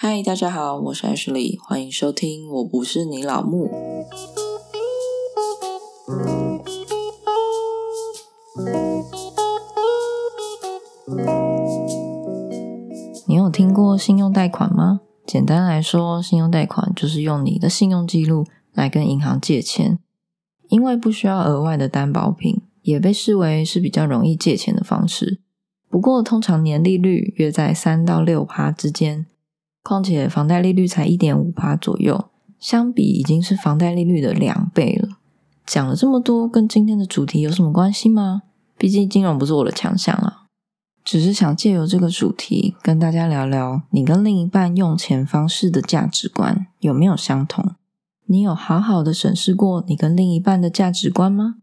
嗨，大家好，我是 Ashley，欢迎收听。我不是你老木。你有听过信用贷款吗？简单来说，信用贷款就是用你的信用记录来跟银行借钱，因为不需要额外的担保品，也被视为是比较容易借钱的方式。不过，通常年利率约在三到六趴之间，况且房贷利率才一点五趴左右，相比已经是房贷利率的两倍了。讲了这么多，跟今天的主题有什么关系吗？毕竟金融不是我的强项啊，只是想借由这个主题跟大家聊聊，你跟另一半用钱方式的价值观有没有相同？你有好好的审视过你跟另一半的价值观吗？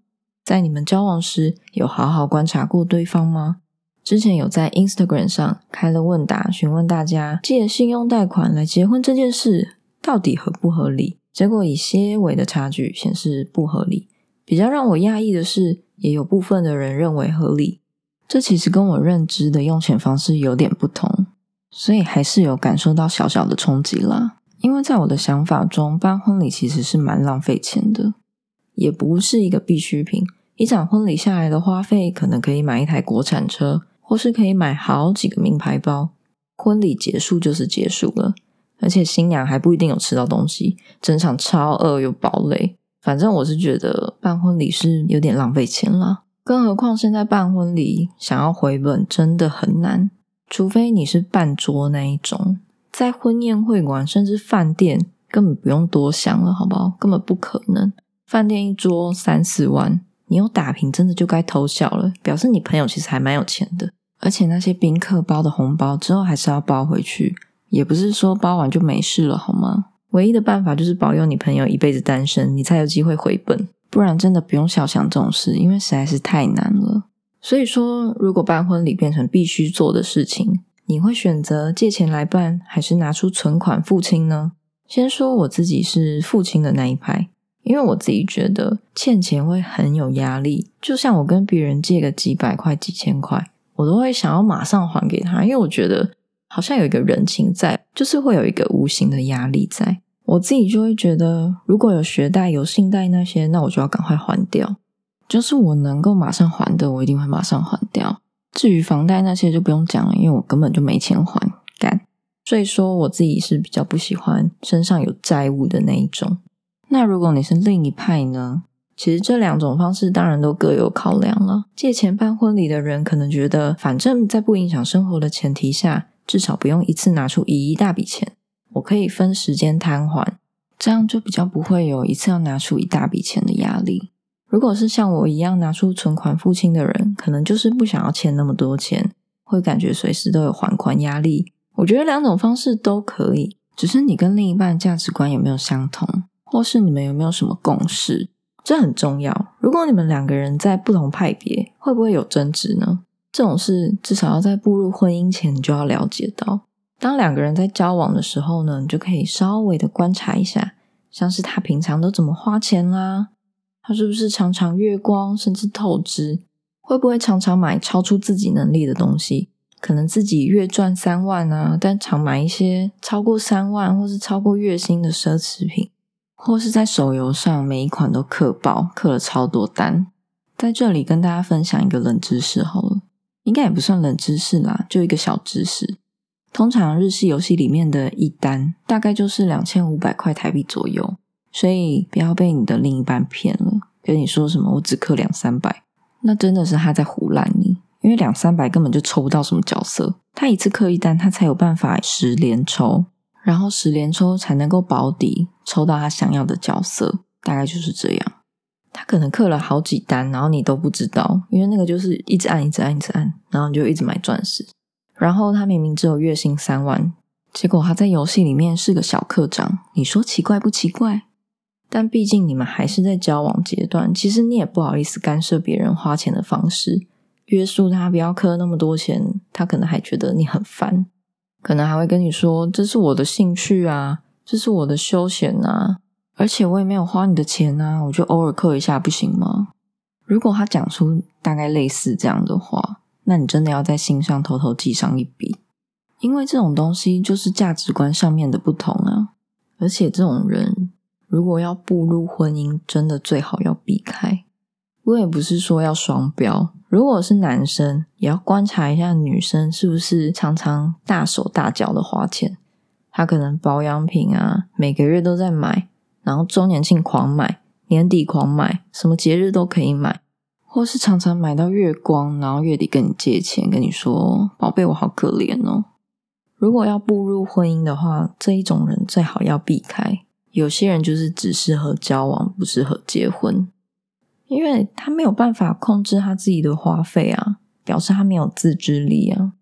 在你们交往时，有好好观察过对方吗？之前有在 Instagram 上开了问答，询问大家借信用贷款来结婚这件事到底合不合理？结果以些微的差距显示不合理。比较让我讶异的是，也有部分的人认为合理。这其实跟我认知的用钱方式有点不同，所以还是有感受到小小的冲击啦。因为在我的想法中，办婚礼其实是蛮浪费钱的，也不是一个必需品。一场婚礼下来的花费，可能可以买一台国产车。或是可以买好几个名牌包，婚礼结束就是结束了，而且新娘还不一定有吃到东西，整场超饿又爆累。反正我是觉得办婚礼是有点浪费钱了，更何况现在办婚礼想要回本真的很难，除非你是办桌那一种，在婚宴会馆甚至饭店根本不用多想了，好不好？根本不可能，饭店一桌三四万。你有打平，真的就该偷笑了，表示你朋友其实还蛮有钱的。而且那些宾客包的红包之后还是要包回去，也不是说包完就没事了，好吗？唯一的办法就是保佑你朋友一辈子单身，你才有机会回本。不然真的不用小想这种事，因为实在是太难了。所以说，如果办婚礼变成必须做的事情，你会选择借钱来办，还是拿出存款付清呢？先说我自己是付清的那一派。因为我自己觉得欠钱会很有压力，就像我跟别人借个几百块、几千块，我都会想要马上还给他，因为我觉得好像有一个人情在，就是会有一个无形的压力在。我自己就会觉得，如果有学贷、有信贷那些，那我就要赶快还掉。就是我能够马上还的，我一定会马上还掉。至于房贷那些就不用讲了，因为我根本就没钱还，干。所以说，我自己是比较不喜欢身上有债务的那一种。那如果你是另一派呢？其实这两种方式当然都各有考量了。借钱办婚礼的人可能觉得，反正在不影响生活的前提下，至少不用一次拿出一大笔钱，我可以分时间摊还，这样就比较不会有一次要拿出一大笔钱的压力。如果是像我一样拿出存款付清的人，可能就是不想要欠那么多钱，会感觉随时都有还款压力。我觉得两种方式都可以，只是你跟另一半价值观有没有相同。或是你们有没有什么共识？这很重要。如果你们两个人在不同派别，会不会有争执呢？这种事至少要在步入婚姻前就要了解到。当两个人在交往的时候呢，你就可以稍微的观察一下，像是他平常都怎么花钱啦，他是不是常常月光甚至透支，会不会常常买超出自己能力的东西？可能自己月赚三万啊，但常买一些超过三万或是超过月薪的奢侈品。或是在手游上每一款都氪爆，氪了超多单。在这里跟大家分享一个冷知识好了，应该也不算冷知识啦，就一个小知识。通常日系游戏里面的一单大概就是两千五百块台币左右，所以不要被你的另一半骗了，跟你说什么我只氪两三百，那真的是他在胡乱你，因为两三百根本就抽不到什么角色，他一次氪一单，他才有办法十连抽。然后十连抽才能够保底，抽到他想要的角色，大概就是这样。他可能氪了好几单，然后你都不知道，因为那个就是一直按、一直按、一直按，然后你就一直买钻石。然后他明明只有月薪三万，结果他在游戏里面是个小课长，你说奇怪不奇怪？但毕竟你们还是在交往阶段，其实你也不好意思干涉别人花钱的方式，约束他不要氪那么多钱，他可能还觉得你很烦。可能还会跟你说：“这是我的兴趣啊，这是我的休闲啊，而且我也没有花你的钱啊，我就偶尔扣一下不行吗？”如果他讲出大概类似这样的话，那你真的要在心上偷偷记上一笔，因为这种东西就是价值观上面的不同啊。而且这种人如果要步入婚姻，真的最好要避开。我也不是说要双标，如果是男生，也要观察一下女生是不是常常大手大脚的花钱。他可能保养品啊，每个月都在买，然后周年庆狂买，年底狂买，什么节日都可以买，或是常常买到月光，然后月底跟你借钱，跟你说：“宝贝，我好可怜哦。”如果要步入婚姻的话，这一种人最好要避开。有些人就是只适合交往，不适合结婚，因为他没有办法控制他自己的花费啊，表示他没有自制力啊，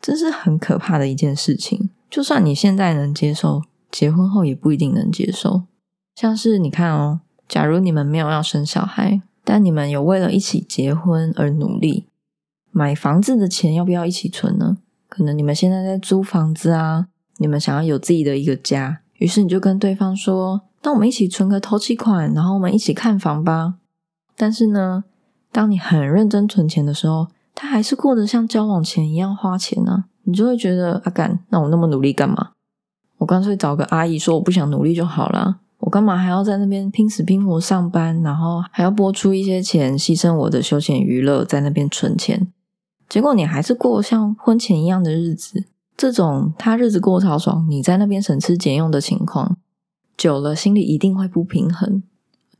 这是很可怕的一件事情。就算你现在能接受，结婚后也不一定能接受。像是你看哦，假如你们没有要生小孩，但你们有为了一起结婚而努力，买房子的钱要不要一起存呢？可能你们现在在租房子啊，你们想要有自己的一个家，于是你就跟对方说：“那我们一起存个头期款，然后我们一起看房吧。”但是呢，当你很认真存钱的时候，他还是过得像交往前一样花钱呢。你就会觉得阿干，那我那么努力干嘛？我干脆找个阿姨说我不想努力就好了。我干嘛还要在那边拼死拼活上班，然后还要拨出一些钱，牺牲我的休闲娱乐在那边存钱？结果你还是过像婚前一样的日子。这种他日子过超爽，你在那边省吃俭用的情况，久了心里一定会不平衡。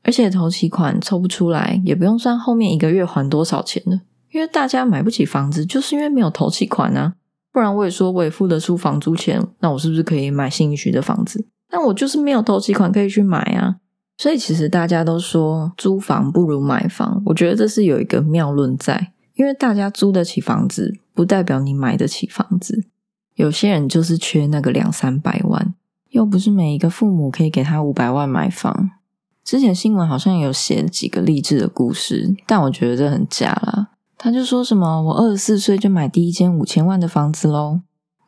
而且头期款抽不出来，也不用算后面一个月还多少钱了，因为大家买不起房子，就是因为没有头期款啊。不然我也说我也付得出房租钱，那我是不是可以买新一区的房子？但我就是没有投期款可以去买啊。所以其实大家都说租房不如买房，我觉得这是有一个妙论在，因为大家租得起房子，不代表你买得起房子。有些人就是缺那个两三百万，又不是每一个父母可以给他五百万买房。之前新闻好像有写几个励志的故事，但我觉得这很假啦。他就说什么我二十四岁就买第一间五千万的房子喽，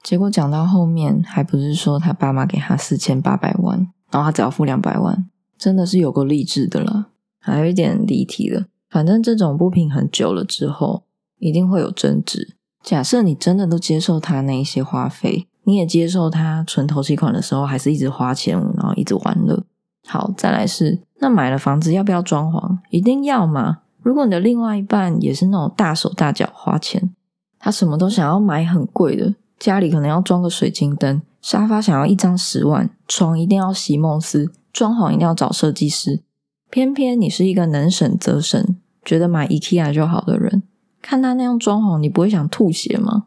结果讲到后面还不是说他爸妈给他四千八百万，然后他只要付两百万，真的是有够励志的了。还有一点离题了，反正这种不平衡久了之后，一定会有争执。假设你真的都接受他那一些花费，你也接受他存头期款的时候还是一直花钱，然后一直玩乐。好，再来是那买了房子要不要装潢？一定要吗？如果你的另外一半也是那种大手大脚花钱，他什么都想要买很贵的，家里可能要装个水晶灯，沙发想要一张十万，床一定要席梦思，装潢一定要找设计师。偏偏你是一个能省则省，觉得买 IKEA 就好的人，看他那样装潢，你不会想吐血吗？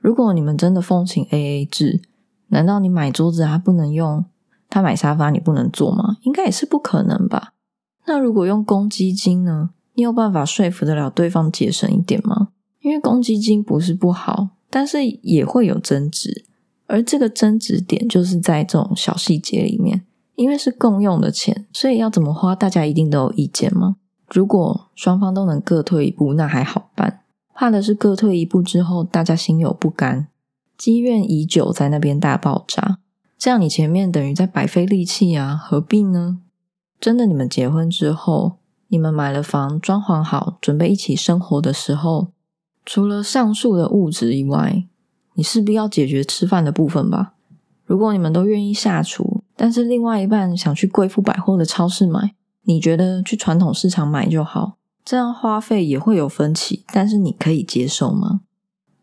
如果你们真的奉行 AA 制，难道你买桌子还不能用，他买沙发你不能坐吗？应该也是不可能吧？那如果用公积金呢？你有办法说服得了对方节省一点吗？因为公积金不是不好，但是也会有争执，而这个争执点就是在这种小细节里面。因为是共用的钱，所以要怎么花，大家一定都有意见吗？如果双方都能各退一步，那还好办。怕的是各退一步之后，大家心有不甘，积怨已久，在那边大爆炸，这样你前面等于在白费力气啊，何必呢？真的，你们结婚之后。你们买了房，装潢好，准备一起生活的时候，除了上述的物质以外，你势必要解决吃饭的部分吧？如果你们都愿意下厨，但是另外一半想去贵妇百货的超市买，你觉得去传统市场买就好？这样花费也会有分歧，但是你可以接受吗？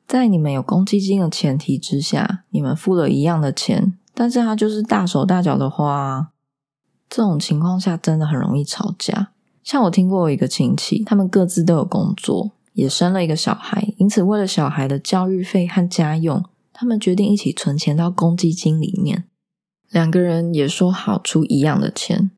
在你们有公积金的前提之下，你们付了一样的钱，但是他就是大手大脚的花，这种情况下真的很容易吵架。像我听过一个亲戚，他们各自都有工作，也生了一个小孩，因此为了小孩的教育费和家用，他们决定一起存钱到公积金里面。两个人也说好出一样的钱，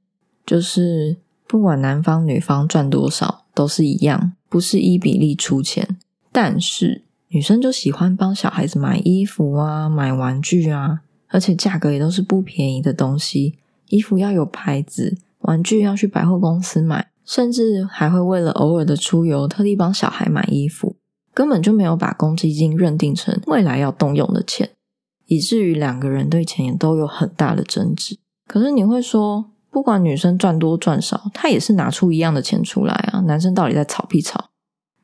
就是不管男方女方赚多少都是一样，不是一比例出钱。但是女生就喜欢帮小孩子买衣服啊，买玩具啊，而且价格也都是不便宜的东西，衣服要有牌子，玩具要去百货公司买。甚至还会为了偶尔的出游，特地帮小孩买衣服，根本就没有把公积金认定成未来要动用的钱，以至于两个人对钱也都有很大的争执。可是你会说，不管女生赚多赚少，她也是拿出一样的钱出来啊，男生到底在吵屁吵？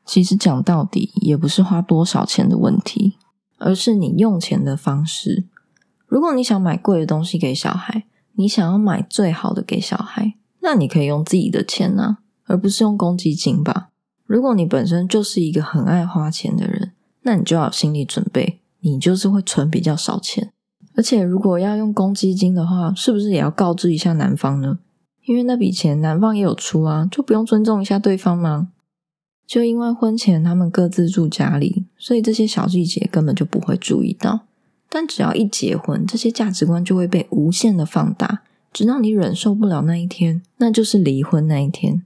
其实讲到底，也不是花多少钱的问题，而是你用钱的方式。如果你想买贵的东西给小孩，你想要买最好的给小孩，那你可以用自己的钱啊，而不是用公积金吧。如果你本身就是一个很爱花钱的人，那你就要有心理准备，你就是会存比较少钱。而且，如果要用公积金的话，是不是也要告知一下男方呢？因为那笔钱男方也有出啊，就不用尊重一下对方吗？就因为婚前他们各自住家里，所以这些小细节根本就不会注意到。但只要一结婚，这些价值观就会被无限的放大，直到你忍受不了那一天，那就是离婚那一天。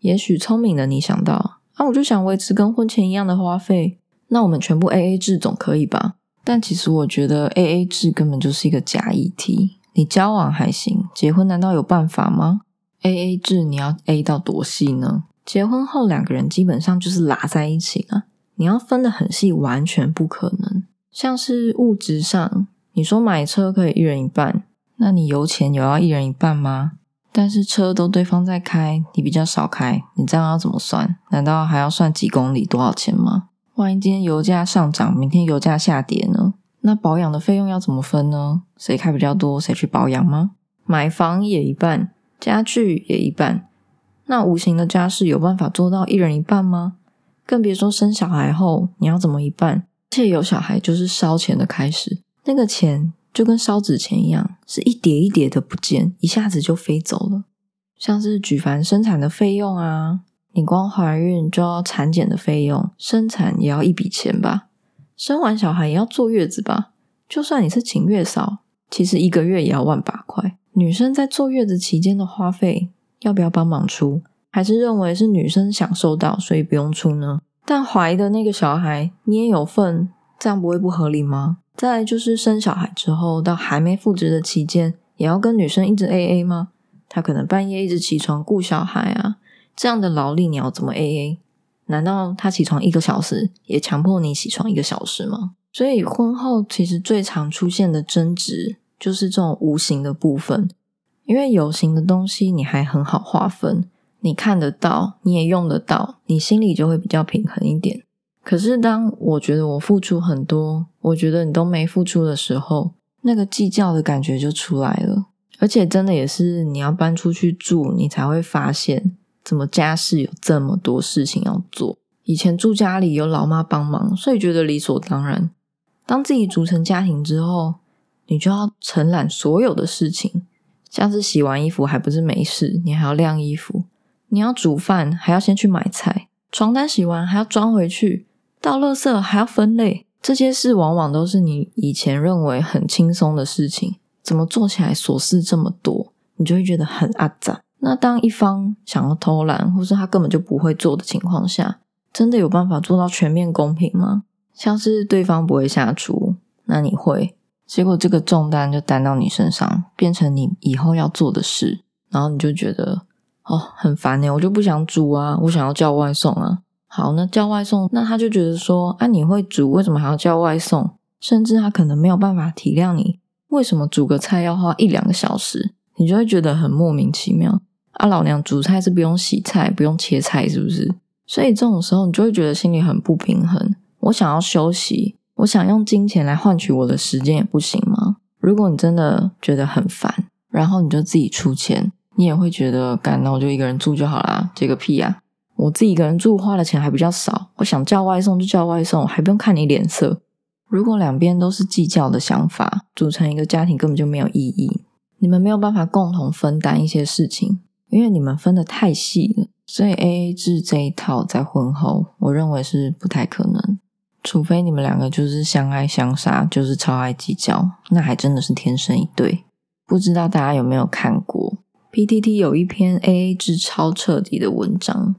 也许聪明的你想到。啊我就想维持跟婚前一样的花费，那我们全部 A A 制总可以吧？但其实我觉得 A A 制根本就是一个假议题。你交往还行，结婚难道有办法吗？A A 制你要 A 到多细呢？结婚后两个人基本上就是拉在一起了，你要分得很细，完全不可能。像是物质上，你说买车可以一人一半，那你油钱有要一人一半吗？但是车都对方在开，你比较少开，你这样要怎么算？难道还要算几公里多少钱吗？万一今天油价上涨，明天油价下跌呢？那保养的费用要怎么分呢？谁开比较多，谁去保养吗？买房也一半，家具也一半，那无形的家事有办法做到一人一半吗？更别说生小孩后你要怎么一半？而且有小孩就是烧钱的开始，那个钱。就跟烧纸钱一样，是一叠一叠的不见，一下子就飞走了。像是举凡生产的费用啊，你光怀孕就要产检的费用，生产也要一笔钱吧？生完小孩也要坐月子吧？就算你是请月嫂，其实一个月也要万把块。女生在坐月子期间的花费，要不要帮忙出？还是认为是女生享受到，所以不用出呢？但怀的那个小孩你也有份，这样不会不合理吗？再就是生小孩之后到还没复职的期间，也要跟女生一直 A A 吗？他可能半夜一直起床顾小孩啊，这样的劳力你要怎么 A A？难道他起床一个小时也强迫你起床一个小时吗？所以婚后其实最常出现的争执就是这种无形的部分，因为有形的东西你还很好划分，你看得到，你也用得到，你心里就会比较平衡一点。可是，当我觉得我付出很多，我觉得你都没付出的时候，那个计较的感觉就出来了。而且，真的也是你要搬出去住，你才会发现，怎么家事有这么多事情要做。以前住家里有老妈帮忙，所以觉得理所当然。当自己组成家庭之后，你就要承揽所有的事情，像是洗完衣服还不是没事，你还要晾衣服，你要煮饭还要先去买菜，床单洗完还要装回去。倒垃圾还要分类，这些事往往都是你以前认为很轻松的事情，怎么做起来琐事这么多，你就会觉得很阿杂。那当一方想要偷懒，或是他根本就不会做的情况下，真的有办法做到全面公平吗？像是对方不会下厨，那你会，结果这个重担就担到你身上，变成你以后要做的事，然后你就觉得哦很烦呢，我就不想煮啊，我想要叫外送啊。好，那叫外送，那他就觉得说，啊，你会煮，为什么还要叫外送？甚至他可能没有办法体谅你，为什么煮个菜要花一两个小时？你就会觉得很莫名其妙。啊，老娘煮菜是不用洗菜，不用切菜，是不是？所以这种时候，你就会觉得心里很不平衡。我想要休息，我想用金钱来换取我的时间，也不行吗？如果你真的觉得很烦，然后你就自己出钱，你也会觉得，干，那我就一个人住就好啦，接个屁呀！我自己一个人住，花的钱还比较少。我想叫外送就叫外送，还不用看你脸色。如果两边都是计较的想法，组成一个家庭根本就没有意义。你们没有办法共同分担一些事情，因为你们分的太细了。所以 A A 制这一套在婚后，我认为是不太可能。除非你们两个就是相爱相杀，就是超爱计较，那还真的是天生一对。不知道大家有没有看过 P T T 有一篇 A A 制超彻底的文章。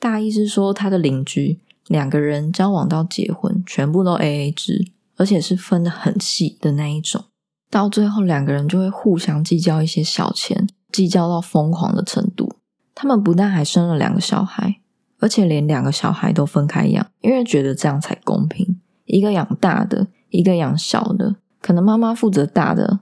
大意是说，他的邻居两个人交往到结婚，全部都 A A 制，而且是分的很细的那一种。到最后，两个人就会互相计较一些小钱，计较到疯狂的程度。他们不但还生了两个小孩，而且连两个小孩都分开养，因为觉得这样才公平。一个养大的，一个养小的，可能妈妈负责大的，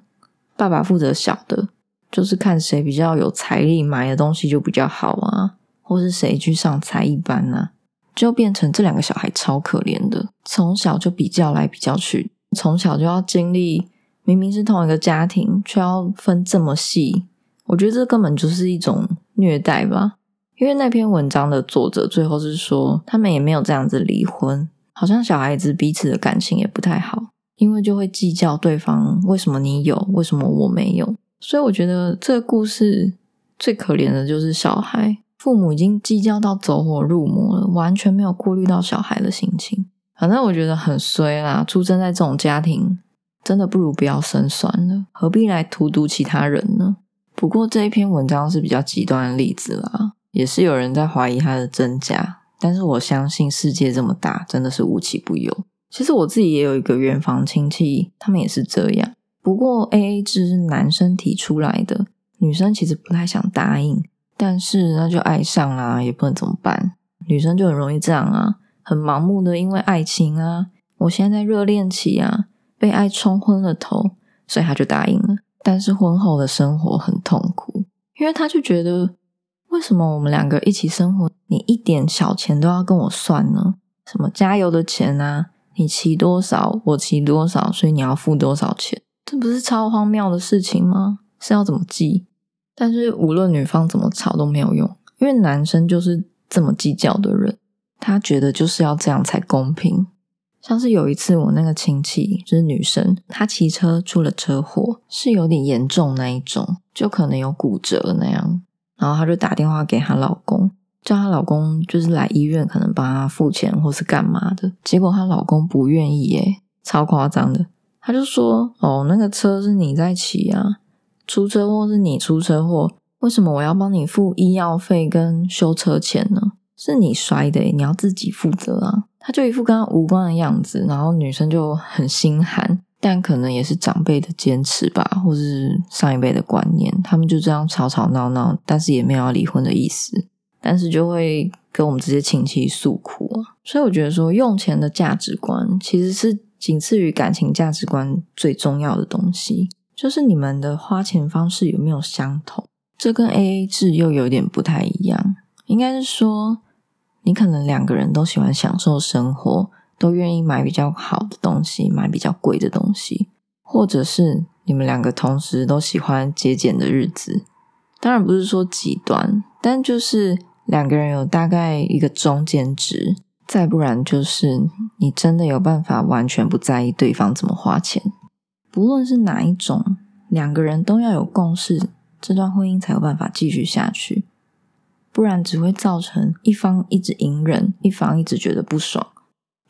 爸爸负责小的，就是看谁比较有财力，买的东西就比较好啊。或是谁去上才艺班呢？就变成这两个小孩超可怜的，从小就比较来比较去，从小就要经历明明是同一个家庭，却要分这么细。我觉得这根本就是一种虐待吧。因为那篇文章的作者最后是说，他们也没有这样子离婚，好像小孩子彼此的感情也不太好，因为就会计较对方为什么你有，为什么我没有。所以我觉得这个故事最可怜的就是小孩。父母已经计较到走火入魔了，完全没有顾虑到小孩的心情。反正我觉得很衰啦，出生在这种家庭，真的不如不要生算了，何必来荼毒其他人呢？不过这一篇文章是比较极端的例子啦，也是有人在怀疑它的真假。但是我相信世界这么大，真的是无奇不有。其实我自己也有一个远房亲戚，他们也是这样。不过 A A 制是男生提出来的，女生其实不太想答应。但是那就爱上啦，也不能怎么办。女生就很容易这样啊，很盲目的因为爱情啊，我现在在热恋期啊，被爱冲昏了头，所以他就答应了。但是婚后的生活很痛苦，因为他就觉得，为什么我们两个一起生活，你一点小钱都要跟我算呢？什么加油的钱啊，你骑多少，我骑多少，所以你要付多少钱？这不是超荒谬的事情吗？是要怎么记？但是无论女方怎么吵都没有用，因为男生就是这么计较的人，他觉得就是要这样才公平。像是有一次我那个亲戚就是女生，她骑车出了车祸，是有点严重那一种，就可能有骨折那样。然后她就打电话给她老公，叫她老公就是来医院，可能帮她付钱或是干嘛的。结果她老公不愿意，耶，超夸张的。他就说：“哦，那个车是你在骑啊。”出车祸是你出车祸，为什么我要帮你付医药费跟修车钱呢？是你摔的，你要自己负责啊！他就一副跟他无关的样子，然后女生就很心寒，但可能也是长辈的坚持吧，或是上一辈的观念，他们就这样吵吵闹闹，但是也没有要离婚的意思，但是就会跟我们这些亲戚诉苦啊。所以我觉得说，用钱的价值观其实是仅次于感情价值观最重要的东西。就是你们的花钱方式有没有相同？这跟 A A 制又有点不太一样。应该是说，你可能两个人都喜欢享受生活，都愿意买比较好的东西，买比较贵的东西，或者是你们两个同时都喜欢节俭的日子。当然不是说极端，但就是两个人有大概一个中间值。再不然就是你真的有办法完全不在意对方怎么花钱。不论是哪一种，两个人都要有共识，这段婚姻才有办法继续下去。不然只会造成一方一直隐忍，一方一直觉得不爽，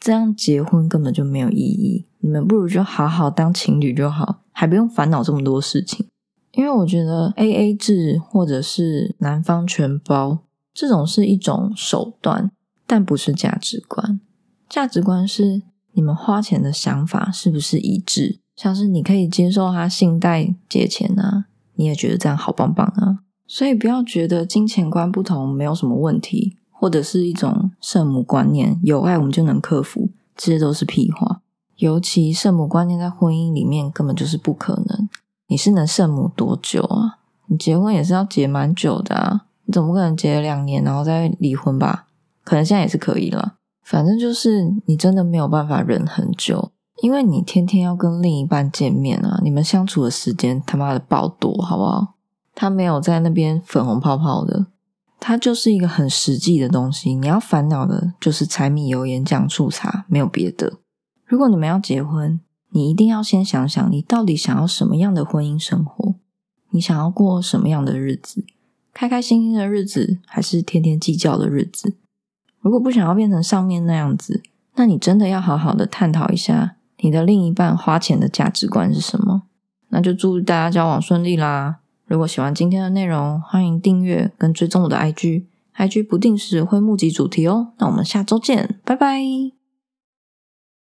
这样结婚根本就没有意义。你们不如就好好当情侣就好，还不用烦恼这么多事情。因为我觉得 A A 制或者是男方全包这种是一种手段，但不是价值观。价值观是你们花钱的想法是不是一致？像是你可以接受他信贷借钱啊，你也觉得这样好棒棒啊，所以不要觉得金钱观不同没有什么问题，或者是一种圣母观念，有爱我们就能克服，这些都是屁话。尤其圣母观念在婚姻里面根本就是不可能。你是能圣母多久啊？你结婚也是要结蛮久的啊，你总不可能结了两年然后再离婚吧？可能现在也是可以了，反正就是你真的没有办法忍很久。因为你天天要跟另一半见面啊，你们相处的时间他妈的爆多，好不好？他没有在那边粉红泡泡的，他就是一个很实际的东西。你要烦恼的就是柴米油盐酱醋茶，没有别的。如果你们要结婚，你一定要先想想，你到底想要什么样的婚姻生活？你想要过什么样的日子？开开心心的日子，还是天天计较的日子？如果不想要变成上面那样子，那你真的要好好的探讨一下。你的另一半花钱的价值观是什么？那就祝大家交往顺利啦！如果喜欢今天的内容，欢迎订阅跟追踪我的 IG，IG 不定时会募集主题哦。那我们下周见，拜拜。